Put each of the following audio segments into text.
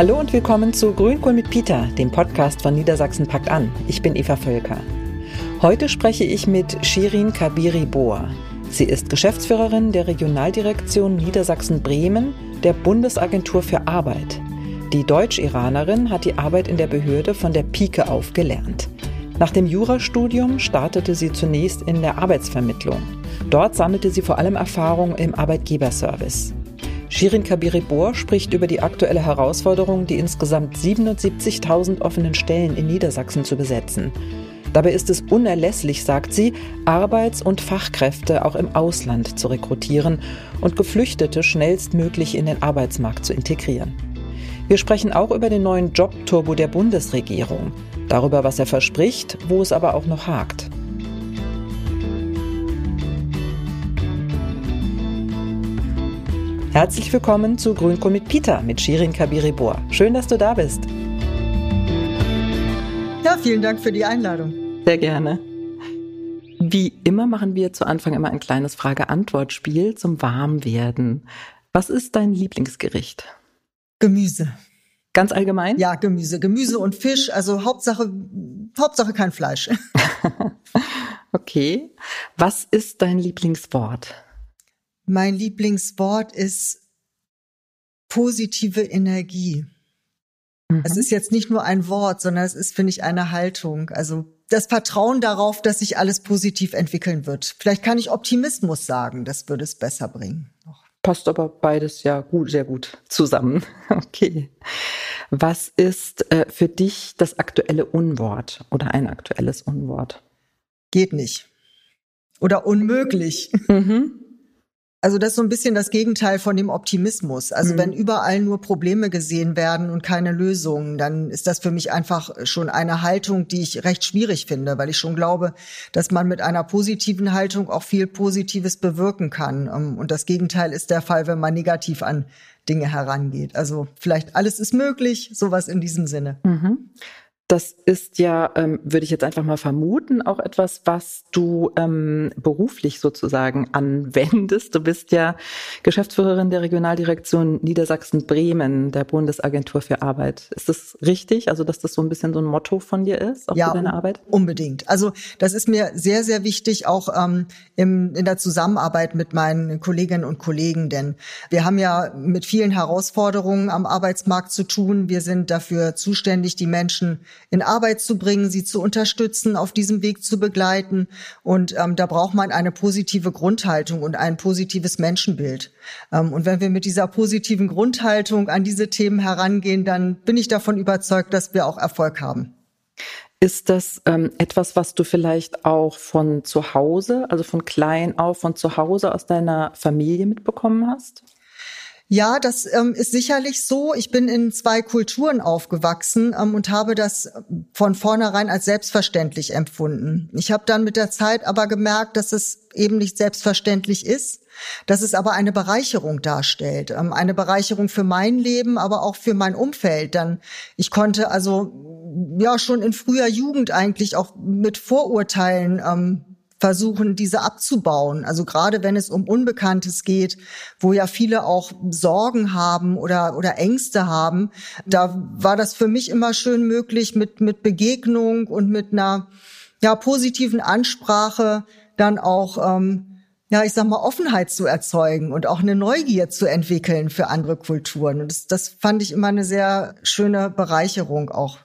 Hallo und willkommen zu Grünkohl mit Peter, dem Podcast von Niedersachsen packt an. Ich bin Eva Völker. Heute spreche ich mit Shirin Kabiri Bohr. Sie ist Geschäftsführerin der Regionaldirektion Niedersachsen-Bremen der Bundesagentur für Arbeit. Die Deutsch-Iranerin hat die Arbeit in der Behörde von der Pike auf gelernt. Nach dem Jurastudium startete sie zunächst in der Arbeitsvermittlung. Dort sammelte sie vor allem Erfahrung im Arbeitgeberservice. Shirin Kabiri-Bohr spricht über die aktuelle Herausforderung, die insgesamt 77.000 offenen Stellen in Niedersachsen zu besetzen. Dabei ist es unerlässlich, sagt sie, Arbeits- und Fachkräfte auch im Ausland zu rekrutieren und Geflüchtete schnellstmöglich in den Arbeitsmarkt zu integrieren. Wir sprechen auch über den neuen Jobturbo der Bundesregierung, darüber, was er verspricht, wo es aber auch noch hakt. Herzlich willkommen zu Grünkohl mit Peter mit Shirin Kabiri-Bohr. Schön, dass du da bist. Ja, vielen Dank für die Einladung. Sehr gerne. Wie immer machen wir zu Anfang immer ein kleines Frage-Antwort-Spiel zum Warmwerden. Was ist dein Lieblingsgericht? Gemüse. Ganz allgemein? Ja, Gemüse. Gemüse und Fisch. Also Hauptsache, Hauptsache kein Fleisch. okay. Was ist dein Lieblingswort? Mein Lieblingswort ist positive Energie. Mhm. Es ist jetzt nicht nur ein Wort, sondern es ist, finde ich, eine Haltung. Also das Vertrauen darauf, dass sich alles positiv entwickeln wird. Vielleicht kann ich Optimismus sagen, das würde es besser bringen. Passt aber beides ja gut, sehr gut zusammen. Okay. Was ist äh, für dich das aktuelle Unwort oder ein aktuelles Unwort? Geht nicht. Oder unmöglich. Mhm. Also das ist so ein bisschen das Gegenteil von dem Optimismus. Also mhm. wenn überall nur Probleme gesehen werden und keine Lösungen, dann ist das für mich einfach schon eine Haltung, die ich recht schwierig finde, weil ich schon glaube, dass man mit einer positiven Haltung auch viel Positives bewirken kann. Ähm, und das Gegenteil ist der Fall, wenn man negativ an Dinge herangeht. Also vielleicht alles ist möglich, sowas in diesem Sinne. Mhm. Das ist ja, ähm, würde ich jetzt einfach mal vermuten, auch etwas, was du ähm, beruflich sozusagen anwendest. Du bist ja Geschäftsführerin der Regionaldirektion Niedersachsen-Bremen der Bundesagentur für Arbeit. Ist das richtig? Also, dass das so ein bisschen so ein Motto von dir ist, auch ja, für deine Arbeit? Unbedingt. Also, das ist mir sehr, sehr wichtig, auch ähm, im, in der Zusammenarbeit mit meinen Kolleginnen und Kollegen, denn wir haben ja mit vielen Herausforderungen am Arbeitsmarkt zu tun. Wir sind dafür zuständig, die Menschen in Arbeit zu bringen, sie zu unterstützen, auf diesem Weg zu begleiten. Und ähm, da braucht man eine positive Grundhaltung und ein positives Menschenbild. Ähm, und wenn wir mit dieser positiven Grundhaltung an diese Themen herangehen, dann bin ich davon überzeugt, dass wir auch Erfolg haben. Ist das ähm, etwas, was du vielleicht auch von zu Hause, also von klein auf, von zu Hause aus deiner Familie mitbekommen hast? Ja, das ähm, ist sicherlich so. Ich bin in zwei Kulturen aufgewachsen ähm, und habe das von vornherein als selbstverständlich empfunden. Ich habe dann mit der Zeit aber gemerkt, dass es eben nicht selbstverständlich ist, dass es aber eine Bereicherung darstellt. Ähm, eine Bereicherung für mein Leben, aber auch für mein Umfeld. Dann ich konnte also ja schon in früher Jugend eigentlich auch mit Vorurteilen ähm, versuchen, diese abzubauen. Also gerade wenn es um Unbekanntes geht, wo ja viele auch Sorgen haben oder, oder Ängste haben, da war das für mich immer schön möglich, mit, mit Begegnung und mit einer ja, positiven Ansprache dann auch, ähm, ja, ich sag mal, Offenheit zu erzeugen und auch eine Neugier zu entwickeln für andere Kulturen. Und das, das fand ich immer eine sehr schöne Bereicherung auch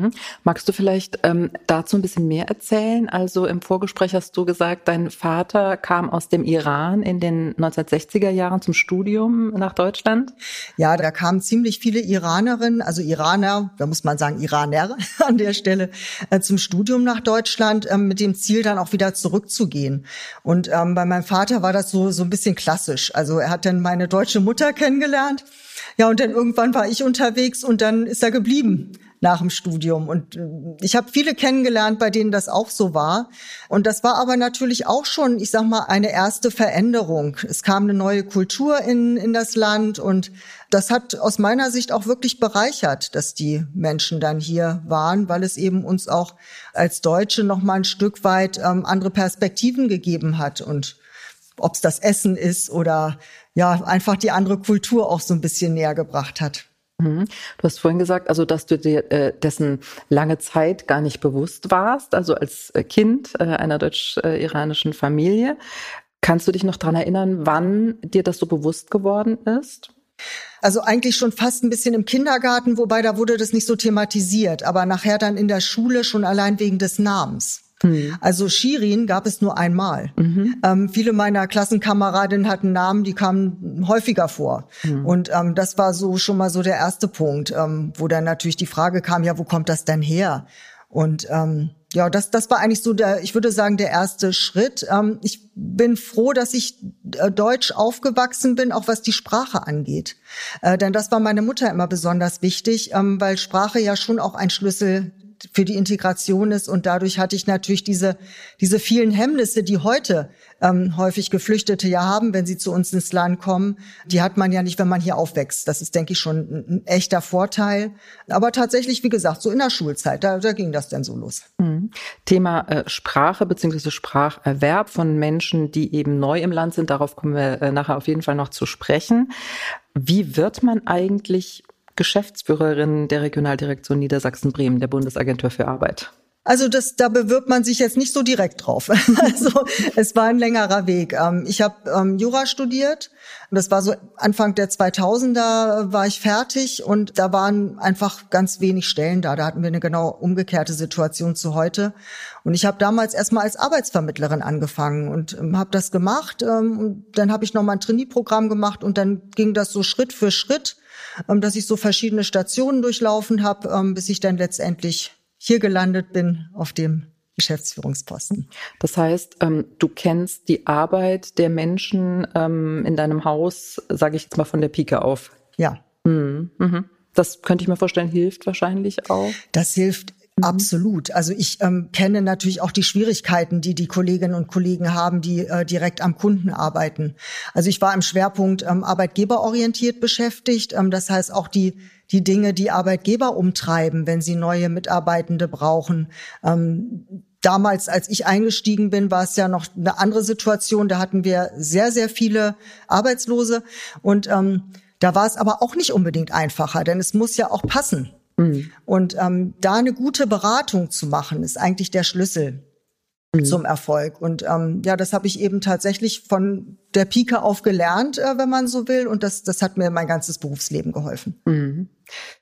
Mhm. Magst du vielleicht ähm, dazu ein bisschen mehr erzählen? Also im Vorgespräch hast du gesagt, dein Vater kam aus dem Iran in den 1960er Jahren zum Studium nach Deutschland. Ja, da kamen ziemlich viele Iranerinnen, also Iraner, da muss man sagen Iraner an der Stelle, äh, zum Studium nach Deutschland äh, mit dem Ziel dann auch wieder zurückzugehen. Und ähm, bei meinem Vater war das so so ein bisschen klassisch. Also er hat dann meine deutsche Mutter kennengelernt. Ja, und dann irgendwann war ich unterwegs und dann ist er geblieben nach dem Studium. Und äh, ich habe viele kennengelernt, bei denen das auch so war. Und das war aber natürlich auch schon, ich sag mal, eine erste Veränderung. Es kam eine neue Kultur in, in das Land und das hat aus meiner Sicht auch wirklich bereichert, dass die Menschen dann hier waren, weil es eben uns auch als Deutsche noch mal ein Stück weit ähm, andere Perspektiven gegeben hat und ob es das Essen ist oder ja einfach die andere Kultur auch so ein bisschen näher gebracht hat. Mhm. Du hast vorhin gesagt, also dass du dir äh, dessen lange Zeit gar nicht bewusst warst, also als äh, Kind äh, einer deutsch-iranischen Familie. Kannst du dich noch dran erinnern, wann dir das so bewusst geworden ist? Also eigentlich schon fast ein bisschen im Kindergarten, wobei da wurde das nicht so thematisiert, aber nachher dann in der Schule schon allein wegen des Namens. Mhm. Also Shirin gab es nur einmal. Mhm. Ähm, viele meiner Klassenkameradinnen hatten Namen, die kamen häufiger vor. Mhm. Und ähm, das war so schon mal so der erste Punkt, ähm, wo dann natürlich die Frage kam, ja, wo kommt das denn her? Und ähm, ja, das, das war eigentlich so der, ich würde sagen, der erste Schritt. Ähm, ich bin froh, dass ich äh, deutsch aufgewachsen bin, auch was die Sprache angeht. Äh, denn das war meine Mutter immer besonders wichtig, ähm, weil Sprache ja schon auch ein Schlüssel für die Integration ist. Und dadurch hatte ich natürlich diese, diese vielen Hemmnisse, die heute ähm, häufig Geflüchtete ja haben, wenn sie zu uns ins Land kommen. Die hat man ja nicht, wenn man hier aufwächst. Das ist, denke ich, schon ein, ein echter Vorteil. Aber tatsächlich, wie gesagt, so in der Schulzeit, da, da ging das dann so los. Mhm. Thema äh, Sprache beziehungsweise Spracherwerb von Menschen, die eben neu im Land sind. Darauf kommen wir äh, nachher auf jeden Fall noch zu sprechen. Wie wird man eigentlich Geschäftsführerin der Regionaldirektion Niedersachsen-Bremen der Bundesagentur für Arbeit. Also das, da bewirbt man sich jetzt nicht so direkt drauf. Also es war ein längerer Weg. Ähm, ich habe ähm, Jura studiert. Das war so Anfang der 2000er war ich fertig und da waren einfach ganz wenig Stellen da. Da hatten wir eine genau umgekehrte Situation zu heute. Und ich habe damals erstmal als Arbeitsvermittlerin angefangen und ähm, habe das gemacht. und dann habe ich noch mal ein Trainee-Programm gemacht und dann ging das so Schritt für Schritt dass ich so verschiedene Stationen durchlaufen habe, ähm, bis ich dann letztendlich hier gelandet bin auf dem Geschäftsführungsposten. Das heißt, ähm, du kennst die Arbeit der Menschen ähm, in deinem Haus, sage ich jetzt mal von der Pike auf. Ja. Mhm. Mhm. Das könnte ich mir vorstellen, hilft wahrscheinlich auch. Das hilft. Absolut. Also ich ähm, kenne natürlich auch die Schwierigkeiten, die die Kolleginnen und Kollegen haben, die äh, direkt am Kunden arbeiten. Also ich war im Schwerpunkt ähm, arbeitgeberorientiert beschäftigt. Ähm, das heißt auch die die Dinge, die Arbeitgeber umtreiben, wenn sie neue Mitarbeitende brauchen. Ähm, damals, als ich eingestiegen bin, war es ja noch eine andere Situation. Da hatten wir sehr, sehr viele Arbeitslose und ähm, da war es aber auch nicht unbedingt einfacher, denn es muss ja auch passen. Mhm. Und ähm, da eine gute Beratung zu machen, ist eigentlich der Schlüssel mhm. zum Erfolg. Und ähm, ja, das habe ich eben tatsächlich von der Pike auf gelernt, äh, wenn man so will. Und das, das hat mir mein ganzes Berufsleben geholfen. Mhm.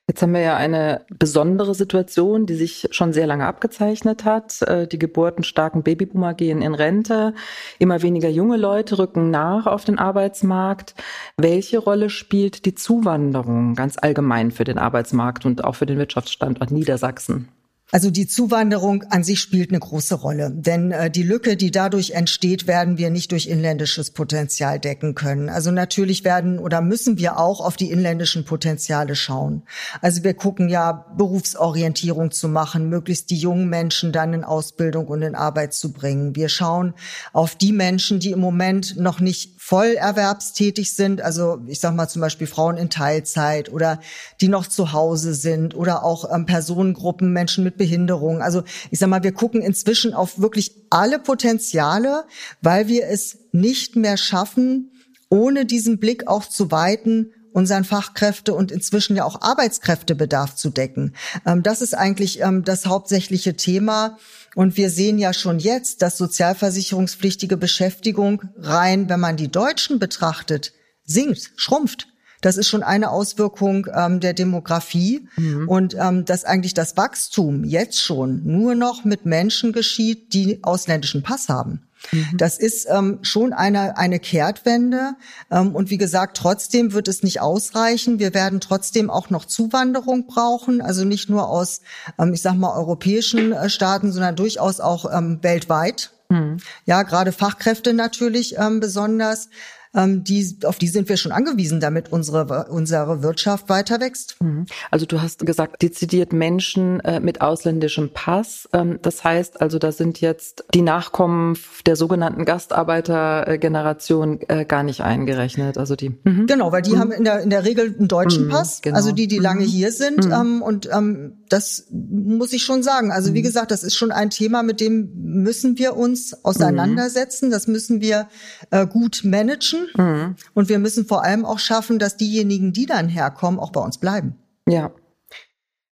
Jetzt haben wir ja eine besondere Situation, die sich schon sehr lange abgezeichnet hat. Äh, die geburtenstarken Babyboomer gehen in Rente. Immer weniger junge Leute rücken nach auf den Arbeitsmarkt. Welche Rolle spielt die Zuwanderung ganz allgemein für den Arbeitsmarkt und auch für den Wirtschaftsstandort Niedersachsen? Also die Zuwanderung an sich spielt eine große Rolle, denn äh, die Lücke, die dadurch entsteht, werden wir nicht durch inländisches Potenzial decken können. Also natürlich werden oder müssen wir auch auf die inländischen Potenziale schauen. Also wir gucken ja Berufsorientierung zu machen, möglichst die jungen Menschen dann in Ausbildung und in Arbeit zu bringen. Wir schauen auf die Menschen, die im Moment noch nicht voll erwerbstätig sind, also ich sag mal zum Beispiel Frauen in Teilzeit oder die noch zu Hause sind oder auch ähm, Personengruppen, Menschen mit Behinderung. Also ich sag mal, wir gucken inzwischen auf wirklich alle Potenziale, weil wir es nicht mehr schaffen, ohne diesen Blick auch zu weiten, unseren Fachkräfte und inzwischen ja auch Arbeitskräftebedarf zu decken. Ähm, das ist eigentlich ähm, das hauptsächliche Thema. Und wir sehen ja schon jetzt, dass sozialversicherungspflichtige Beschäftigung rein, wenn man die Deutschen betrachtet, sinkt, schrumpft. Das ist schon eine Auswirkung ähm, der Demografie mhm. und ähm, dass eigentlich das Wachstum jetzt schon nur noch mit Menschen geschieht, die ausländischen Pass haben. Mhm. Das ist ähm, schon eine, eine Kehrtwende. Ähm, und wie gesagt, trotzdem wird es nicht ausreichen. Wir werden trotzdem auch noch Zuwanderung brauchen. Also nicht nur aus, ähm, ich sag mal, europäischen äh, Staaten, sondern durchaus auch ähm, weltweit. Mhm. Ja, gerade Fachkräfte natürlich ähm, besonders ähm, die, auf die sind wir schon angewiesen, damit unsere, unsere Wirtschaft weiter wächst. Mhm. Also du hast gesagt, dezidiert Menschen äh, mit ausländischem Pass. Ähm, das heißt also, da sind jetzt die Nachkommen der sogenannten Gastarbeitergeneration äh, gar nicht eingerechnet. Also die. Mhm. Genau, weil die mhm. haben in der, in der Regel einen deutschen mhm, Pass, genau. also die, die lange mhm. hier sind. Mhm. Ähm, und ähm, das muss ich schon sagen. Also wie gesagt, das ist schon ein Thema, mit dem müssen wir uns auseinandersetzen. Das müssen wir äh, gut managen. Mhm. Und wir müssen vor allem auch schaffen, dass diejenigen, die dann herkommen, auch bei uns bleiben. Ja,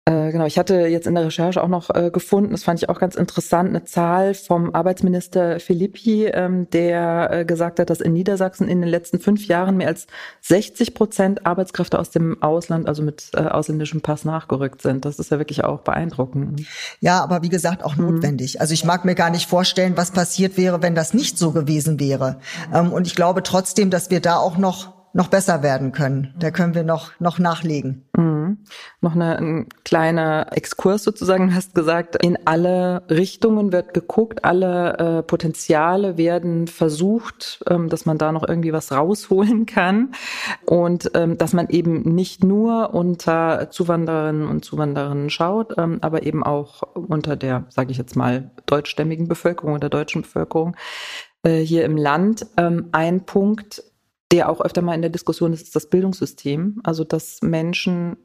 äh, genau, ich hatte jetzt in der Recherche auch noch äh, gefunden, das fand ich auch ganz interessant, eine Zahl vom Arbeitsminister Filippi, ähm, der äh, gesagt hat, dass in Niedersachsen in den letzten fünf Jahren mehr als 60 Prozent Arbeitskräfte aus dem Ausland, also mit äh, ausländischem Pass nachgerückt sind. Das ist ja wirklich auch beeindruckend. Ja, aber wie gesagt, auch mhm. notwendig. Also ich mag mir gar nicht vorstellen, was passiert wäre, wenn das nicht so gewesen wäre. Ähm, und ich glaube trotzdem, dass wir da auch noch noch besser werden können. Da können wir noch, noch nachlegen. Mhm. Noch eine, ein kleiner Exkurs sozusagen. Du hast gesagt, in alle Richtungen wird geguckt, alle äh, Potenziale werden versucht, ähm, dass man da noch irgendwie was rausholen kann und ähm, dass man eben nicht nur unter Zuwandererinnen und Zuwanderern schaut, ähm, aber eben auch unter der, sage ich jetzt mal, deutschstämmigen Bevölkerung oder deutschen Bevölkerung äh, hier im Land. Ähm, ein Punkt, der auch öfter mal in der Diskussion ist, ist das Bildungssystem. Also, dass Menschen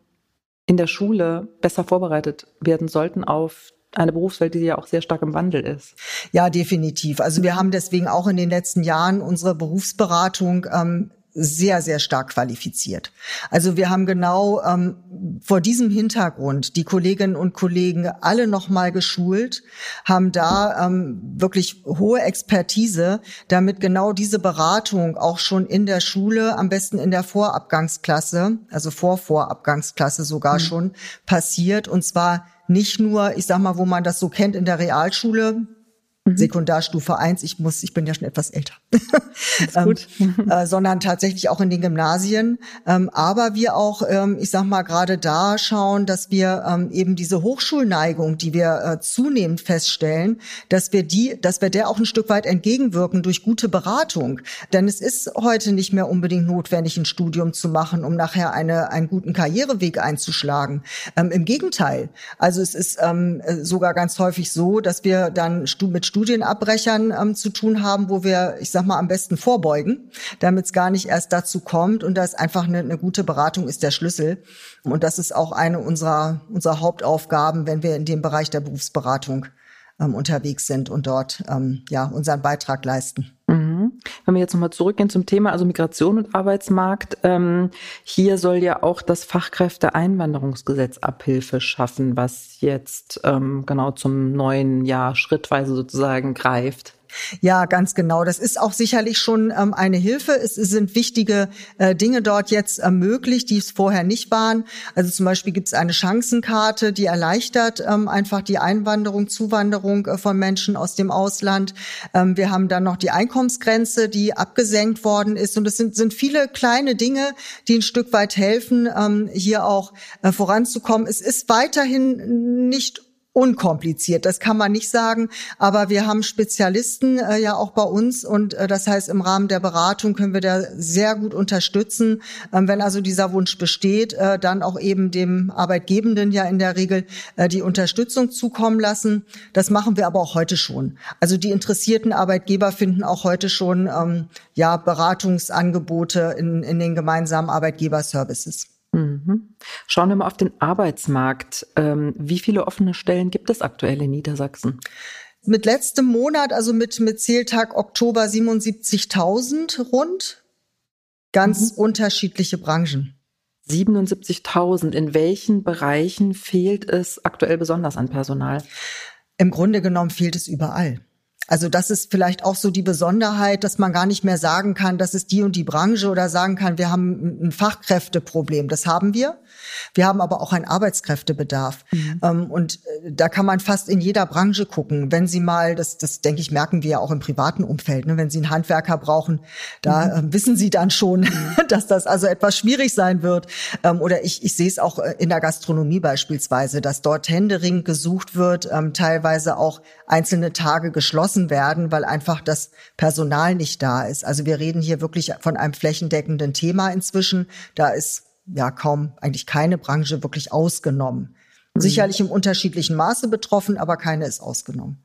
in der Schule besser vorbereitet werden sollten auf eine Berufswelt, die ja auch sehr stark im Wandel ist. Ja, definitiv. Also wir haben deswegen auch in den letzten Jahren unsere Berufsberatung ähm, sehr, sehr stark qualifiziert. Also wir haben genau ähm, vor diesem Hintergrund die Kolleginnen und Kollegen alle nochmal geschult, haben da ähm, wirklich hohe Expertise, damit genau diese Beratung auch schon in der Schule, am besten in der Vorabgangsklasse, also vor Vorabgangsklasse sogar mhm. schon passiert. Und zwar nicht nur, ich sag mal, wo man das so kennt in der Realschule, Mhm. Sekundarstufe 1, ich muss, ich bin ja schon etwas älter, ähm, äh, sondern tatsächlich auch in den Gymnasien. Ähm, aber wir auch, ähm, ich sag mal, gerade da schauen, dass wir ähm, eben diese Hochschulneigung, die wir äh, zunehmend feststellen, dass wir die, dass wir der auch ein Stück weit entgegenwirken durch gute Beratung. Denn es ist heute nicht mehr unbedingt notwendig, ein Studium zu machen, um nachher eine, einen guten Karriereweg einzuschlagen. Ähm, Im Gegenteil. Also es ist ähm, sogar ganz häufig so, dass wir dann mit Studienabbrechern ähm, zu tun haben, wo wir, ich sag mal, am besten vorbeugen, damit es gar nicht erst dazu kommt. Und das einfach eine, eine gute Beratung ist der Schlüssel. Und das ist auch eine unserer, unserer Hauptaufgaben, wenn wir in dem Bereich der Berufsberatung ähm, unterwegs sind und dort ähm, ja unseren Beitrag leisten. Wenn wir jetzt nochmal zurückgehen zum Thema, also Migration und Arbeitsmarkt, ähm, hier soll ja auch das Fachkräfteeinwanderungsgesetz Abhilfe schaffen, was jetzt ähm, genau zum neuen Jahr schrittweise sozusagen greift. Ja, ganz genau. Das ist auch sicherlich schon ähm, eine Hilfe. Es, sind wichtige äh, Dinge dort jetzt ermöglicht, die es vorher nicht waren. Also zum Beispiel gibt es eine Chancenkarte, die erleichtert ähm, einfach die Einwanderung, Zuwanderung äh, von Menschen aus dem Ausland. Ähm, wir haben dann noch die Einkommensgrenze, die abgesenkt worden ist. Und es sind, sind viele kleine Dinge, die ein Stück weit helfen, ähm, hier auch äh, voranzukommen. Es ist weiterhin nicht unkompliziert, das kann man nicht sagen, aber wir haben Spezialisten äh, ja auch bei uns und äh, das heißt, im Rahmen der Beratung können wir da sehr gut unterstützen. Ähm, wenn also dieser Wunsch besteht, äh, dann auch eben dem Arbeitgebenden ja in der Regel äh, die Unterstützung zukommen lassen. Das machen wir aber auch heute schon. Also die interessierten Arbeitgeber finden auch heute schon ähm, ja Beratungsangebote in, in den gemeinsamen Arbeitgeberservices. Mhm. Schauen wir mal auf den Arbeitsmarkt. Ähm, wie viele offene Stellen gibt es aktuell in Niedersachsen? Mit letztem Monat, also mit, mit Zähltag Oktober 77.000 rund. Ganz mhm. unterschiedliche Branchen. 77.000. In welchen Bereichen fehlt es aktuell besonders an Personal? Im Grunde genommen fehlt es überall. Also das ist vielleicht auch so die Besonderheit, dass man gar nicht mehr sagen kann, das ist die und die Branche oder sagen kann, wir haben ein Fachkräfteproblem. Das haben wir. Wir haben aber auch einen Arbeitskräftebedarf. Mhm. Ähm, und äh, da kann man fast in jeder Branche gucken. Wenn Sie mal, das, das denke ich, merken wir ja auch im privaten Umfeld, ne? wenn Sie einen Handwerker brauchen, da mhm. äh, wissen Sie dann schon, mhm. dass das also etwas schwierig sein wird. Ähm, oder ich, ich sehe es auch äh, in der Gastronomie beispielsweise, dass dort händeringend gesucht wird, ähm, teilweise auch einzelne Tage geschlossen werden, weil einfach das Personal nicht da ist. Also wir reden hier wirklich von einem flächendeckenden Thema inzwischen. Da ist ja kaum eigentlich keine Branche wirklich ausgenommen. Mhm. Sicherlich im unterschiedlichen Maße betroffen, aber keine ist ausgenommen.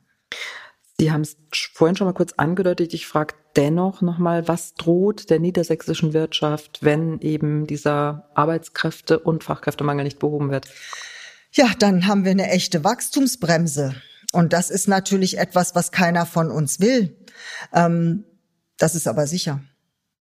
Sie haben es vorhin schon mal kurz angedeutet. Ich frage dennoch nochmal, was droht der niedersächsischen Wirtschaft, wenn eben dieser Arbeitskräfte- und Fachkräftemangel nicht behoben wird? Ja, dann haben wir eine echte Wachstumsbremse. Und das ist natürlich etwas, was keiner von uns will. Ähm, das ist aber sicher.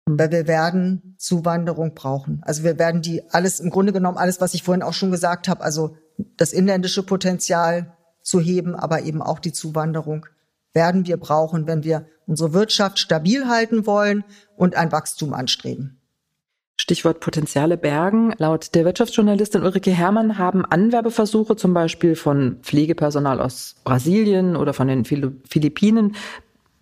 Weil wir werden Zuwanderung brauchen. Also wir werden die alles, im Grunde genommen alles, was ich vorhin auch schon gesagt habe, also das inländische Potenzial zu heben, aber eben auch die Zuwanderung werden wir brauchen, wenn wir unsere Wirtschaft stabil halten wollen und ein Wachstum anstreben. Stichwort Potenziale bergen. Laut der Wirtschaftsjournalistin Ulrike Herrmann haben Anwerbeversuche zum Beispiel von Pflegepersonal aus Brasilien oder von den Philippinen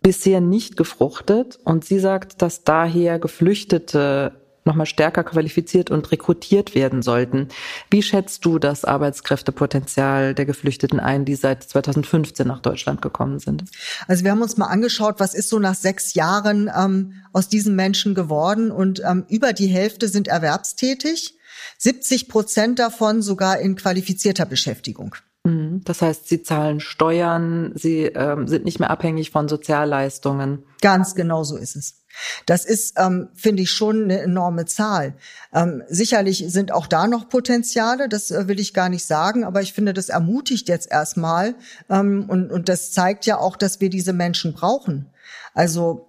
bisher nicht gefruchtet. Und sie sagt, dass daher Geflüchtete nochmal stärker qualifiziert und rekrutiert werden sollten. Wie schätzt du das Arbeitskräftepotenzial der Geflüchteten ein, die seit 2015 nach Deutschland gekommen sind? Also wir haben uns mal angeschaut, was ist so nach sechs Jahren ähm, aus diesen Menschen geworden und ähm, über die Hälfte sind erwerbstätig, 70 Prozent davon sogar in qualifizierter Beschäftigung. Mhm. Das heißt, sie zahlen Steuern, sie ähm, sind nicht mehr abhängig von Sozialleistungen. Ganz genau so ist es. Das ist, ähm, finde ich, schon eine enorme Zahl. Ähm, sicherlich sind auch da noch Potenziale, das äh, will ich gar nicht sagen, aber ich finde, das ermutigt jetzt erstmal ähm, und, und das zeigt ja auch, dass wir diese Menschen brauchen. Also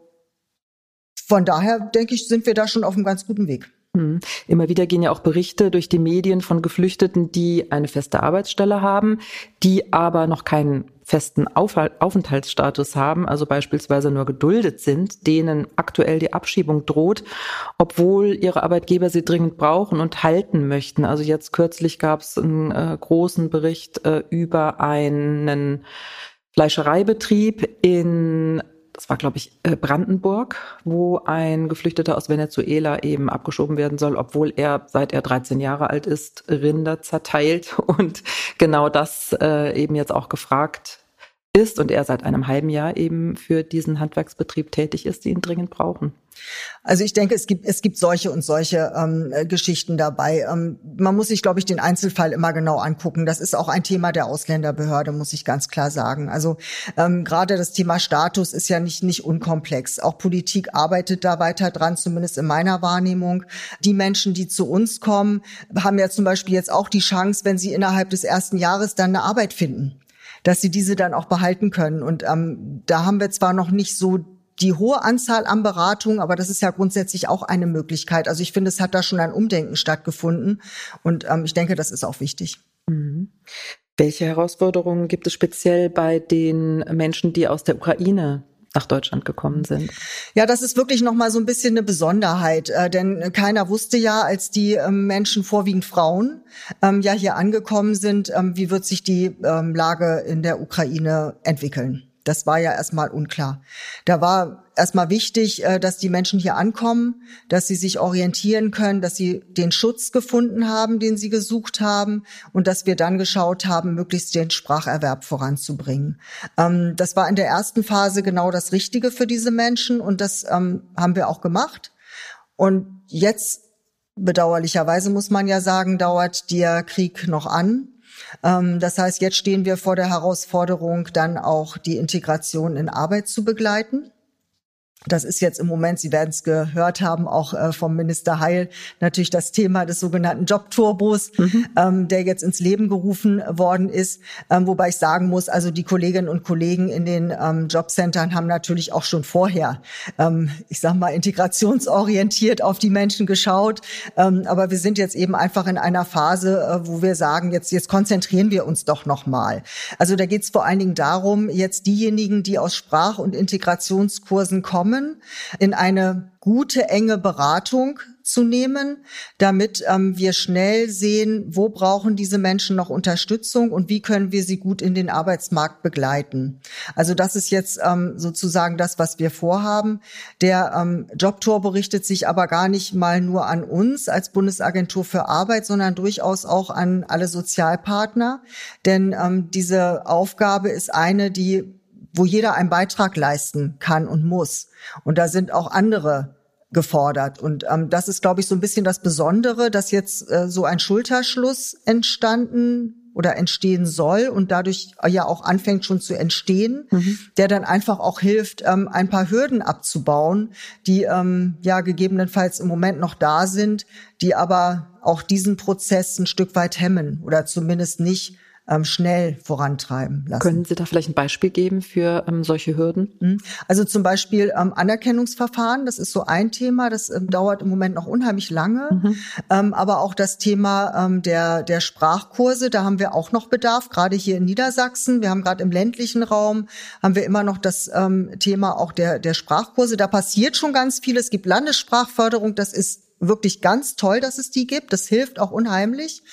von daher, denke ich, sind wir da schon auf einem ganz guten Weg. Hm. Immer wieder gehen ja auch Berichte durch die Medien von Geflüchteten, die eine feste Arbeitsstelle haben, die aber noch keinen festen Aufenthaltsstatus haben, also beispielsweise nur geduldet sind, denen aktuell die Abschiebung droht, obwohl ihre Arbeitgeber sie dringend brauchen und halten möchten. Also jetzt kürzlich gab es einen äh, großen Bericht äh, über einen Fleischereibetrieb in das war, glaube ich, äh, Brandenburg, wo ein Geflüchteter aus Venezuela eben abgeschoben werden soll, obwohl er, seit er 13 Jahre alt ist, Rinder zerteilt und genau das äh, eben jetzt auch gefragt ist und er seit einem halben Jahr eben für diesen Handwerksbetrieb tätig ist, die ihn dringend brauchen. Also ich denke, es gibt es gibt solche und solche ähm, Geschichten dabei. Ähm, man muss sich, glaube ich, den Einzelfall immer genau angucken. Das ist auch ein Thema der Ausländerbehörde, muss ich ganz klar sagen. Also ähm, gerade das Thema Status ist ja nicht nicht unkomplex. Auch Politik arbeitet da weiter dran, zumindest in meiner Wahrnehmung. Die Menschen, die zu uns kommen, haben ja zum Beispiel jetzt auch die Chance, wenn sie innerhalb des ersten Jahres dann eine Arbeit finden dass sie diese dann auch behalten können. Und ähm, da haben wir zwar noch nicht so die hohe Anzahl an Beratungen, aber das ist ja grundsätzlich auch eine Möglichkeit. Also ich finde, es hat da schon ein Umdenken stattgefunden und ähm, ich denke, das ist auch wichtig. Mhm. Welche Herausforderungen gibt es speziell bei den Menschen, die aus der Ukraine nach Deutschland gekommen sind. Ja, das ist wirklich noch mal so ein bisschen eine Besonderheit, äh, denn keiner wusste ja, als die ähm, Menschen vorwiegend Frauen ähm, ja hier angekommen sind, ähm, wie wird sich die ähm, Lage in der Ukraine entwickeln. Das war ja erstmal unklar. Da war erstmal wichtig, äh, dass die Menschen hier ankommen, dass sie sich orientieren können, dass sie den Schutz gefunden haben, den sie gesucht haben und dass wir dann geschaut haben, möglichst den Spracherwerb voranzubringen. Ähm, das war in der ersten Phase genau das Richtige für diese Menschen und das ähm, haben wir auch gemacht. Und jetzt, bedauerlicherweise muss man ja sagen, dauert der Krieg noch an. Ähm, das heißt, jetzt stehen wir vor der Herausforderung, dann auch die Integration in Arbeit zu begleiten. Das ist jetzt im Moment, Sie werden es gehört haben, auch äh, vom Minister Heil natürlich das Thema des sogenannten Jobturbos, mhm. ähm, der jetzt ins Leben gerufen worden ist. Ähm, wobei ich sagen muss, also die Kolleginnen und Kollegen in den ähm, Jobcentern haben natürlich auch schon vorher, ähm, ich sag mal, integrationsorientiert auf die Menschen geschaut. Ähm, aber wir sind jetzt eben einfach in einer Phase, äh, wo wir sagen, jetzt, jetzt konzentrieren wir uns doch nochmal. Also da geht es vor allen Dingen darum, jetzt diejenigen, die aus Sprach- und Integrationskursen kommen, kommen, in eine gute, enge Beratung zu nehmen, damit ähm, wir schnell sehen, wo brauchen diese Menschen noch Unterstützung und wie können wir sie gut in den Arbeitsmarkt begleiten. Also das ist jetzt ähm, sozusagen das, was wir vorhaben. Der ähm, Jobtor berichtet sich aber gar nicht mal nur an uns als Bundesagentur für Arbeit, sondern durchaus auch an alle Sozialpartner. Denn ähm, diese Aufgabe ist eine, die wo jeder einen Beitrag leisten kann und muss. Und da sind auch andere gefordert. Und ähm, das ist, glaube ich, so ein bisschen das Besondere, dass jetzt äh, so ein Schulterschluss entstanden oder entstehen soll und dadurch ja auch anfängt schon zu entstehen, mhm. der dann einfach auch hilft, ähm, ein paar Hürden abzubauen, die ähm, ja gegebenenfalls im Moment noch da sind, die aber auch diesen Prozess ein Stück weit hemmen oder zumindest nicht ähm, schnell vorantreiben lassen. Können Sie da vielleicht ein Beispiel geben für ähm, solche Hürden? Mhm. Also zum Beispiel ähm, Anerkennungsverfahren, das ist so ein Thema, das ähm, dauert im Moment noch unheimlich lange. Mhm. Ähm, aber auch das Thema ähm, der, der Sprachkurse, da haben wir auch noch Bedarf, gerade hier in Niedersachsen. Wir haben gerade im ländlichen Raum, haben wir immer noch das Thema auch der, der Sprachkurse. Da passiert schon ganz viel. Es gibt Landessprachförderung, das ist wirklich ganz toll, dass es die gibt. Das hilft auch unheimlich.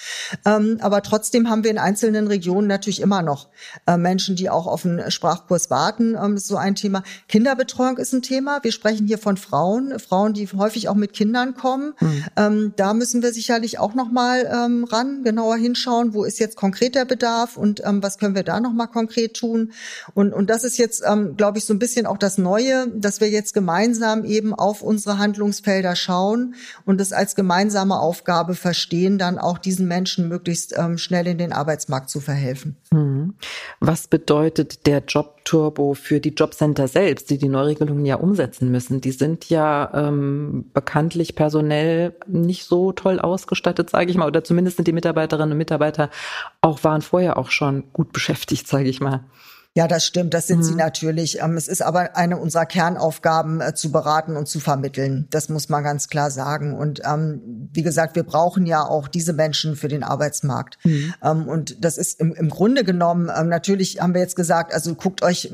Ähm, aber trotzdem haben wir in einzelnen Regionen natürlich immer noch äh, Menschen, die auch auf einen Sprachkurs warten. Ähm, ist so ein Thema. Kinderbetreuung ist ein Thema. Wir sprechen hier von Frauen, Frauen, die häufig auch mit Kindern kommen. Mhm. Ähm, da müssen wir sicherlich auch noch mal ähm, ran, genauer hinschauen. Wo ist jetzt konkret der Bedarf und ähm, was können wir da noch mal konkret tun? Und und das ist jetzt, ähm, glaube ich, so ein bisschen auch das Neue, dass wir jetzt gemeinsam eben auf unsere Handlungsfelder schauen und es als gemeinsame Aufgabe verstehen, dann auch diesen Menschen möglichst ähm, schnell in den Arbeitsmarkt zu verhelfen. Mhm. Was bedeutet der Jobturbo für die Jobcenter selbst, die die Neuregelungen ja umsetzen müssen? Die sind ja ähm, bekanntlich personell nicht so toll ausgestattet, sage ich mal, oder zumindest sind die Mitarbeiterinnen und Mitarbeiter auch waren vorher auch schon gut beschäftigt, sage ich mal. Ja, das stimmt, das sind mhm. sie natürlich. Ähm, es ist aber eine unserer Kernaufgaben, äh, zu beraten und zu vermitteln. Das muss man ganz klar sagen. Und ähm, wie gesagt, wir brauchen ja auch diese Menschen für den Arbeitsmarkt. Mhm. Ähm, und das ist im, im Grunde genommen, ähm, natürlich haben wir jetzt gesagt, also guckt euch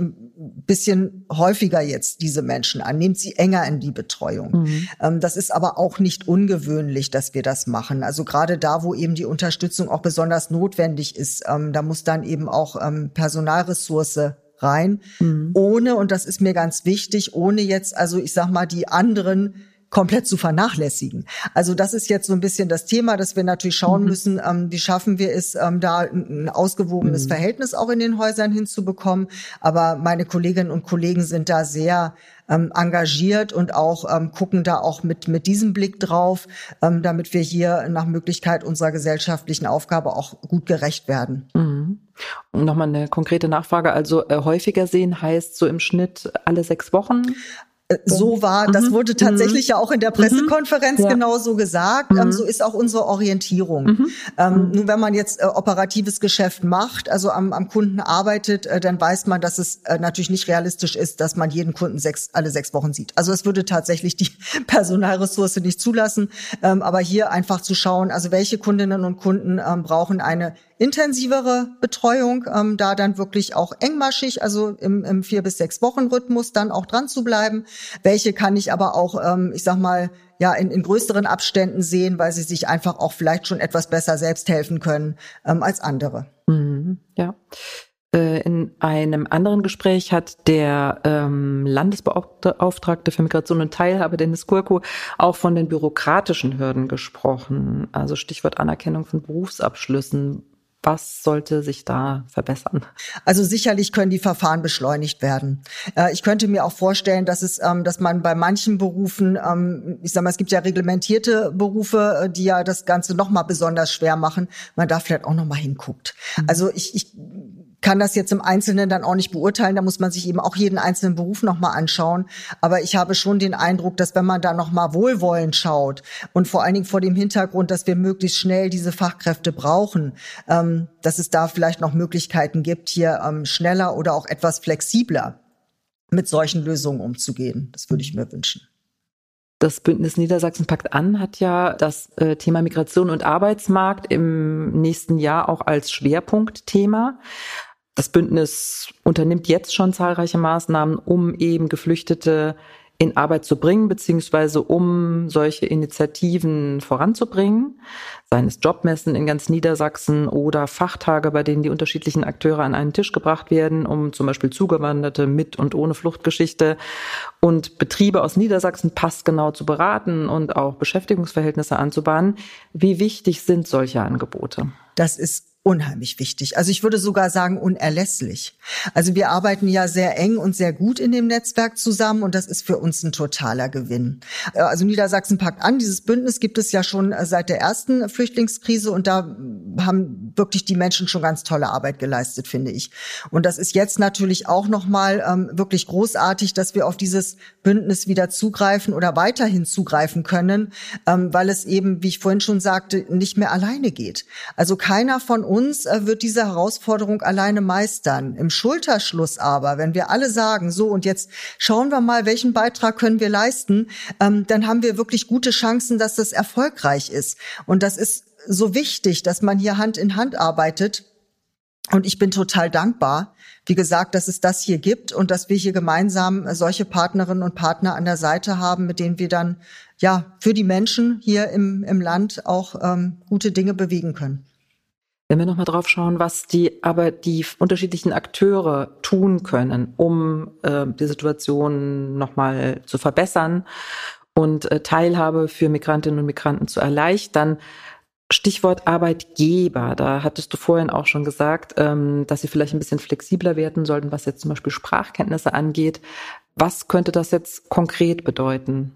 bisschen häufiger jetzt diese Menschen an, nehmt sie enger in die Betreuung. Mhm. Ähm, das ist aber auch nicht ungewöhnlich, dass wir das machen. Also gerade da, wo eben die Unterstützung auch besonders notwendig ist, ähm, da muss dann eben auch Personalressourcen Ressource rein, mhm. ohne, und das ist mir ganz wichtig, ohne jetzt, also ich sag mal, die anderen komplett zu vernachlässigen. Also das ist jetzt so ein bisschen das Thema, dass wir natürlich schauen mhm. müssen, ähm, wie schaffen wir es, ähm, da ein ausgewogenes mhm. Verhältnis auch in den Häusern hinzubekommen. Aber meine Kolleginnen und Kollegen sind da sehr ähm, engagiert und auch ähm, gucken da auch mit, mit diesem Blick drauf, ähm, damit wir hier nach Möglichkeit unserer gesellschaftlichen Aufgabe auch gut gerecht werden. Mhm. Und nochmal eine konkrete Nachfrage. Also äh, häufiger sehen heißt so im Schnitt alle sechs Wochen? Äh, so war, das mhm. wurde tatsächlich mhm. ja auch in der Pressekonferenz mhm. ja. genau so gesagt. Ähm, mhm. so ist auch unsere Orientierung. Mhm. Ähm, mhm. nun, wenn man jetzt äh, operatives Geschäft macht, also am, am Kunden arbeitet, äh, dann weiß man, dass es äh, natürlich nicht realistisch ist, dass man jeden Kunden sechs, alle sechs Wochen sieht. Also es würde tatsächlich die Personalressource nicht zulassen. Ähm, aber hier einfach zu schauen, also welche Kundinnen und Kunden ähm, brauchen eine intensivere Betreuung, ähm, da dann wirklich auch engmaschig, also im, im vier bis sechs Wochen Rhythmus dann auch dran zu bleiben. Welche kann ich aber auch, ähm, ich sag mal, ja, in, in größeren Abständen sehen, weil sie sich einfach auch vielleicht schon etwas besser selbst helfen können ähm, als andere. Mhm, ja. Äh, in einem anderen Gespräch hat der ähm, Landesbeauftragte für Migration und Teilhabe, Dennis Kurko, auch von den bürokratischen Hürden gesprochen. Also Stichwort Anerkennung von Berufsabschlüssen. Was sollte sich da verbessern? Also sicherlich können die Verfahren beschleunigt werden. Äh, ich könnte mir auch vorstellen, dass es, ähm, dass man bei manchen Berufen, ähm, ich sage mal, es gibt ja reglementierte Berufe, äh, die ja das Ganze noch mal besonders schwer machen. Man da vielleicht auch noch mal hinguckt. Mhm. Also ich, ich kann das jetzt im Einzelnen dann auch nicht beurteilen. Da muss man sich eben auch jeden einzelnen Beruf nochmal anschauen. Aber ich habe schon den Eindruck, dass wenn man da nochmal wohlwollend schaut und vor allen Dingen vor dem Hintergrund, dass wir möglichst schnell diese Fachkräfte brauchen, ähm, dass es da vielleicht noch Möglichkeiten gibt, hier ähm, schneller oder auch etwas flexibler mit solchen Lösungen umzugehen. Das würde ich mir wünschen. Das Bündnis Niedersachsen packt an hat ja das äh, Thema Migration und Arbeitsmarkt im nächsten Jahr auch als Schwerpunktthema. Das Bündnis unternimmt jetzt schon zahlreiche Maßnahmen, um eben Geflüchtete in Arbeit zu bringen, beziehungsweise um solche Initiativen voranzubringen, seien es Jobmessen in ganz Niedersachsen oder Fachtage, bei denen die unterschiedlichen Akteure an einen Tisch gebracht werden, um zum Beispiel Zugewanderte mit und ohne Fluchtgeschichte und Betriebe aus Niedersachsen passgenau zu beraten und auch Beschäftigungsverhältnisse anzubahnen. Wie wichtig sind solche Angebote? Das ist unheimlich wichtig. Also ich würde sogar sagen unerlässlich. Also wir arbeiten ja sehr eng und sehr gut in dem Netzwerk zusammen und das ist für uns ein totaler Gewinn. Äh, also Niedersachsen packt an. Dieses Bündnis gibt es ja schon äh, seit der ersten Flüchtlingskrise und da haben wirklich die Menschen schon ganz tolle Arbeit geleistet, finde ich. Und das ist jetzt natürlich auch nochmal ähm, wirklich großartig, dass wir auf dieses Bündnis wieder zugreifen oder weiterhin zugreifen können, ähm, weil es eben, wie ich vorhin schon sagte, nicht mehr alleine geht. Also keiner von uns äh, wird diese Herausforderung alleine meistern. Im Schulterschluss aber, wenn wir alle sagen, so und jetzt schauen wir mal, welchen Beitrag können wir leisten, ähm, dann haben wir wirklich gute Chancen, dass das erfolgreich ist. Und das ist so wichtig, dass man hier Hand in Hand arbeitet. Und ich bin total dankbar, wie gesagt, dass es das hier gibt und dass wir hier gemeinsam solche Partnerinnen und Partner an der Seite haben, mit denen wir dann ja für die Menschen hier im, im Land auch ähm, gute Dinge bewegen können. Wenn wir nochmal drauf schauen, was die aber die unterschiedlichen Akteure tun können, um äh, die Situation nochmal zu verbessern und äh, Teilhabe für Migrantinnen und Migranten zu erleichtern, Stichwort Arbeitgeber. Da hattest du vorhin auch schon gesagt, ähm, dass sie vielleicht ein bisschen flexibler werden sollten, was jetzt zum Beispiel Sprachkenntnisse angeht. Was könnte das jetzt konkret bedeuten?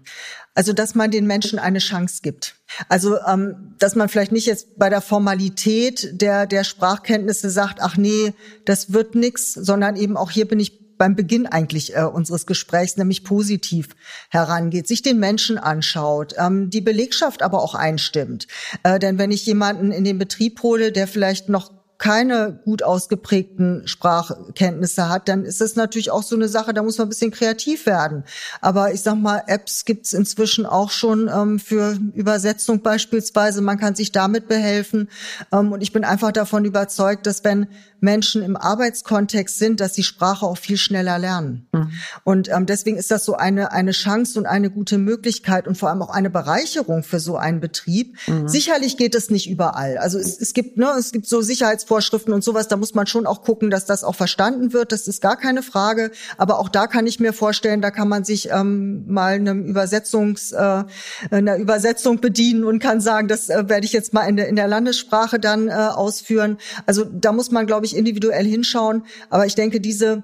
Also, dass man den Menschen eine Chance gibt. Also, ähm, dass man vielleicht nicht jetzt bei der Formalität der, der Sprachkenntnisse sagt, ach nee, das wird nix, sondern eben auch hier bin ich beim Beginn eigentlich äh, unseres Gesprächs, nämlich positiv herangeht, sich den Menschen anschaut, ähm, die Belegschaft aber auch einstimmt. Äh, denn wenn ich jemanden in den Betrieb hole, der vielleicht noch keine gut ausgeprägten Sprachkenntnisse hat, dann ist das natürlich auch so eine Sache, da muss man ein bisschen kreativ werden. Aber ich sag mal, Apps gibt's inzwischen auch schon ähm, für Übersetzung beispielsweise. Man kann sich damit behelfen. Ähm, und ich bin einfach davon überzeugt, dass wenn Menschen im Arbeitskontext sind, dass sie Sprache auch viel schneller lernen. Mhm. Und ähm, deswegen ist das so eine, eine Chance und eine gute Möglichkeit und vor allem auch eine Bereicherung für so einen Betrieb. Mhm. Sicherlich geht es nicht überall. Also es, es gibt, ne, es gibt so Sicherheitsvorschriften und sowas, da muss man schon auch gucken, dass das auch verstanden wird. Das ist gar keine Frage. Aber auch da kann ich mir vorstellen, da kann man sich ähm, mal einem Übersetzungs, äh, einer Übersetzung bedienen und kann sagen, das äh, werde ich jetzt mal in der, in der Landessprache dann äh, ausführen. Also da muss man, glaube ich, individuell hinschauen. Aber ich denke, diese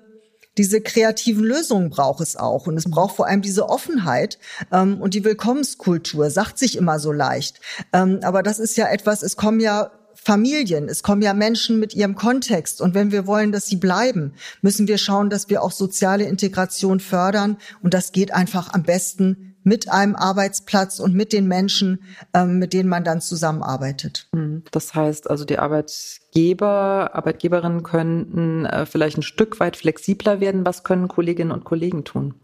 diese kreativen Lösungen braucht es auch. Und es braucht vor allem diese Offenheit ähm, und die Willkommenskultur, sagt sich immer so leicht. Ähm, aber das ist ja etwas, es kommen ja Familien, es kommen ja Menschen mit ihrem Kontext. Und wenn wir wollen, dass sie bleiben, müssen wir schauen, dass wir auch soziale Integration fördern. Und das geht einfach am besten mit einem Arbeitsplatz und mit den Menschen, ähm, mit denen man dann zusammenarbeitet. Mhm. Das heißt also, die Arbeitgeber, Arbeitgeberinnen könnten äh, vielleicht ein Stück weit flexibler werden. Was können Kolleginnen und Kollegen tun?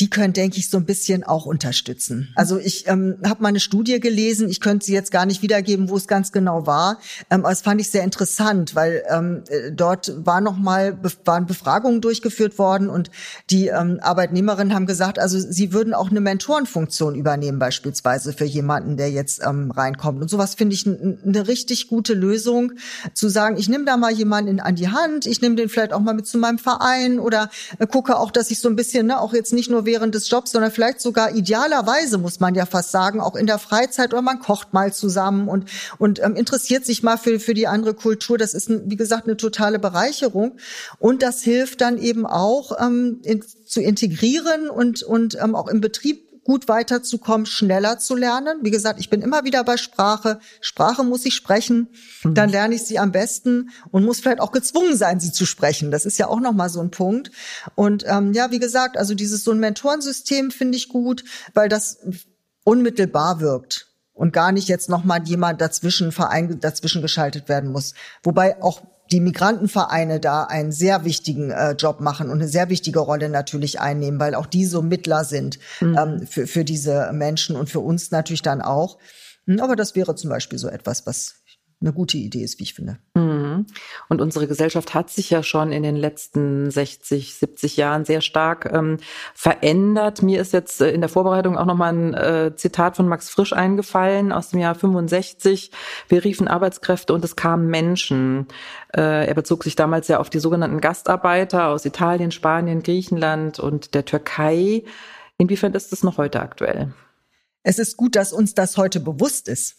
Die können, denke ich, so ein bisschen auch unterstützen. Also ich ähm, habe mal eine Studie gelesen, ich könnte sie jetzt gar nicht wiedergeben, wo es ganz genau war, ähm, aber es fand ich sehr interessant, weil ähm, äh, dort war noch mal waren Befragungen durchgeführt worden und die ähm, Arbeitnehmerinnen haben gesagt, also sie würden auch eine Mentorenfunktion übernehmen beispielsweise für jemanden, der jetzt ähm, reinkommt und sowas finde ich eine richtig gute Lösung, zu sagen, ich nehme da mal jemanden an die Hand, ich nehme den vielleicht auch mal mit zu meinem Verein oder äh, gucke auch, dass ich so ein bisschen ne, auch jetzt nicht nur während des Jobs, sondern vielleicht sogar idealerweise, muss man ja fast sagen, auch in der Freizeit oder man kocht mal zusammen und, und ähm, interessiert sich mal für, für die andere Kultur. Das ist, wie gesagt, eine totale Bereicherung. Und das hilft dann eben auch ähm, in, zu integrieren und, und ähm, auch im Betrieb gut weiterzukommen, schneller zu lernen. Wie gesagt, ich bin immer wieder bei Sprache. Sprache muss ich sprechen, mhm. dann lerne ich sie am besten und muss vielleicht auch gezwungen sein, sie zu sprechen. Das ist ja auch noch mal so ein Punkt. Und ähm, ja, wie gesagt, also dieses so ein Mentorensystem finde ich gut, weil das unmittelbar wirkt und gar nicht jetzt noch mal jemand dazwischen Verein dazwischen geschaltet werden muss. Wobei auch die Migrantenvereine da einen sehr wichtigen äh, Job machen und eine sehr wichtige Rolle natürlich einnehmen, weil auch die so Mittler sind mhm. ähm, für, für diese Menschen und für uns natürlich dann auch. Hm, aber das wäre zum Beispiel so etwas, was eine gute Idee ist, wie ich finde. Mhm. Und unsere Gesellschaft hat sich ja schon in den letzten 60, 70 Jahren sehr stark ähm, verändert. Mir ist jetzt äh, in der Vorbereitung auch nochmal ein äh, Zitat von Max Frisch eingefallen aus dem Jahr 65. Wir riefen Arbeitskräfte und es kamen Menschen. Äh, er bezog sich damals ja auf die sogenannten Gastarbeiter aus Italien, Spanien, Griechenland und der Türkei. Inwiefern ist das noch heute aktuell? Es ist gut, dass uns das heute bewusst ist.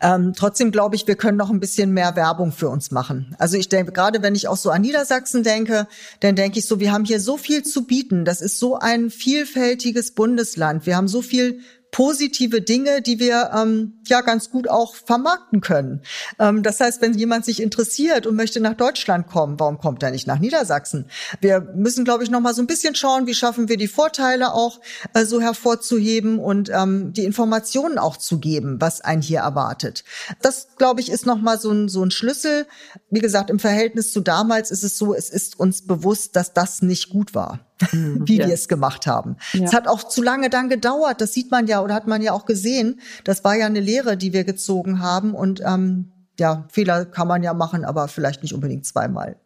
Ähm, trotzdem glaube ich, wir können noch ein bisschen mehr Werbung für uns machen. Also ich denke, gerade wenn ich auch so an Niedersachsen denke, dann denke ich so, wir haben hier so viel zu bieten. Das ist so ein vielfältiges Bundesland. Wir haben so viel positive Dinge, die wir ähm, ja ganz gut auch vermarkten können. Ähm, das heißt, wenn jemand sich interessiert und möchte nach Deutschland kommen, warum kommt er nicht nach Niedersachsen? Wir müssen, glaube ich, noch mal so ein bisschen schauen, wie schaffen wir die Vorteile auch äh, so hervorzuheben und ähm, die Informationen auch zu geben, was einen hier erwartet. Das, glaube ich, ist noch mal so ein, so ein Schlüssel. Wie gesagt, im Verhältnis zu damals ist es so, es ist uns bewusst, dass das nicht gut war. Wie ja. wir es gemacht haben. Ja. Es hat auch zu lange dann gedauert, das sieht man ja oder hat man ja auch gesehen. Das war ja eine Lehre, die wir gezogen haben und ähm, ja, Fehler kann man ja machen, aber vielleicht nicht unbedingt zweimal.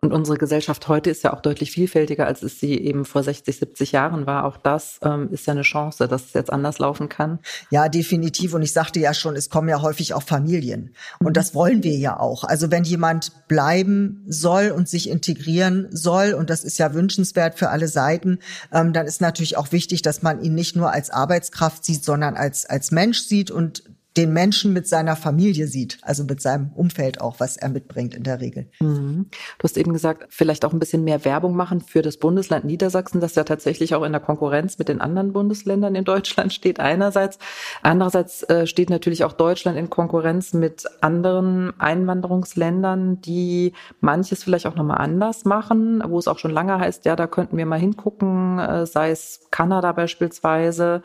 Und unsere Gesellschaft heute ist ja auch deutlich vielfältiger, als es sie eben vor 60, 70 Jahren war. Auch das ähm, ist ja eine Chance, dass es jetzt anders laufen kann. Ja, definitiv. Und ich sagte ja schon, es kommen ja häufig auch Familien. Und das wollen wir ja auch. Also wenn jemand bleiben soll und sich integrieren soll, und das ist ja wünschenswert für alle Seiten, ähm, dann ist natürlich auch wichtig, dass man ihn nicht nur als Arbeitskraft sieht, sondern als, als Mensch sieht und den Menschen mit seiner Familie sieht, also mit seinem Umfeld auch, was er mitbringt in der Regel. Mhm. Du hast eben gesagt, vielleicht auch ein bisschen mehr Werbung machen für das Bundesland Niedersachsen, das ja tatsächlich auch in der Konkurrenz mit den anderen Bundesländern in Deutschland steht einerseits. Andererseits äh, steht natürlich auch Deutschland in Konkurrenz mit anderen Einwanderungsländern, die manches vielleicht auch nochmal anders machen, wo es auch schon lange heißt, ja, da könnten wir mal hingucken, äh, sei es Kanada beispielsweise.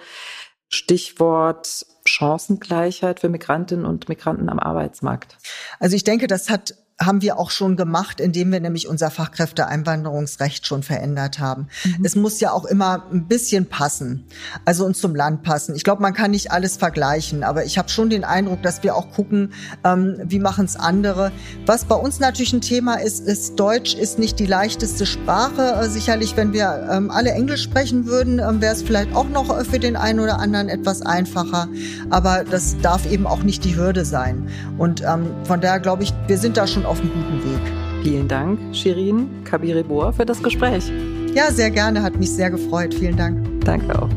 Stichwort Chancengleichheit für Migrantinnen und Migranten am Arbeitsmarkt? Also ich denke, das hat haben wir auch schon gemacht, indem wir nämlich unser Fachkräfteeinwanderungsrecht schon verändert haben. Mhm. Es muss ja auch immer ein bisschen passen, also uns zum Land passen. Ich glaube, man kann nicht alles vergleichen, aber ich habe schon den Eindruck, dass wir auch gucken, ähm, wie machen es andere. Was bei uns natürlich ein Thema ist, ist Deutsch ist nicht die leichteste Sprache. Äh, sicherlich, wenn wir ähm, alle Englisch sprechen würden, ähm, wäre es vielleicht auch noch äh, für den einen oder anderen etwas einfacher. Aber das darf eben auch nicht die Hürde sein. Und ähm, von daher glaube ich, wir sind da schon auf einem guten Weg. Vielen Dank, Shirin Kabiribor, für das Gespräch. Ja, sehr gerne, hat mich sehr gefreut. Vielen Dank. Danke auch.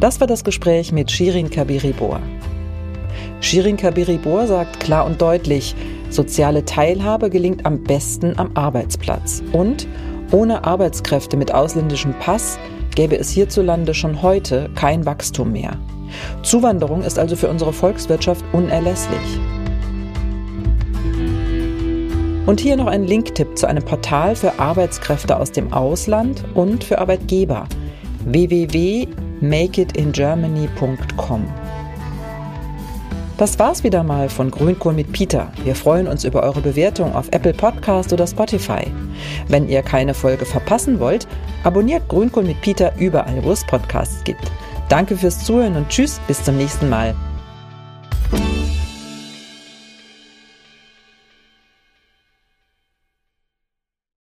Das war das Gespräch mit Shirin Kabiribor. Shirin Kabiribor sagt klar und deutlich, soziale Teilhabe gelingt am besten am Arbeitsplatz. Und ohne Arbeitskräfte mit ausländischem Pass gäbe es hierzulande schon heute kein Wachstum mehr. Zuwanderung ist also für unsere Volkswirtschaft unerlässlich. Und hier noch ein Linktipp zu einem Portal für Arbeitskräfte aus dem Ausland und für Arbeitgeber www.makeitingermany.com. Das war's wieder mal von Grünkohl mit Peter. Wir freuen uns über eure Bewertung auf Apple Podcast oder Spotify. Wenn ihr keine Folge verpassen wollt, abonniert Grünkohl mit Peter überall, wo es Podcasts gibt. Danke fürs Zuhören und tschüss, bis zum nächsten Mal.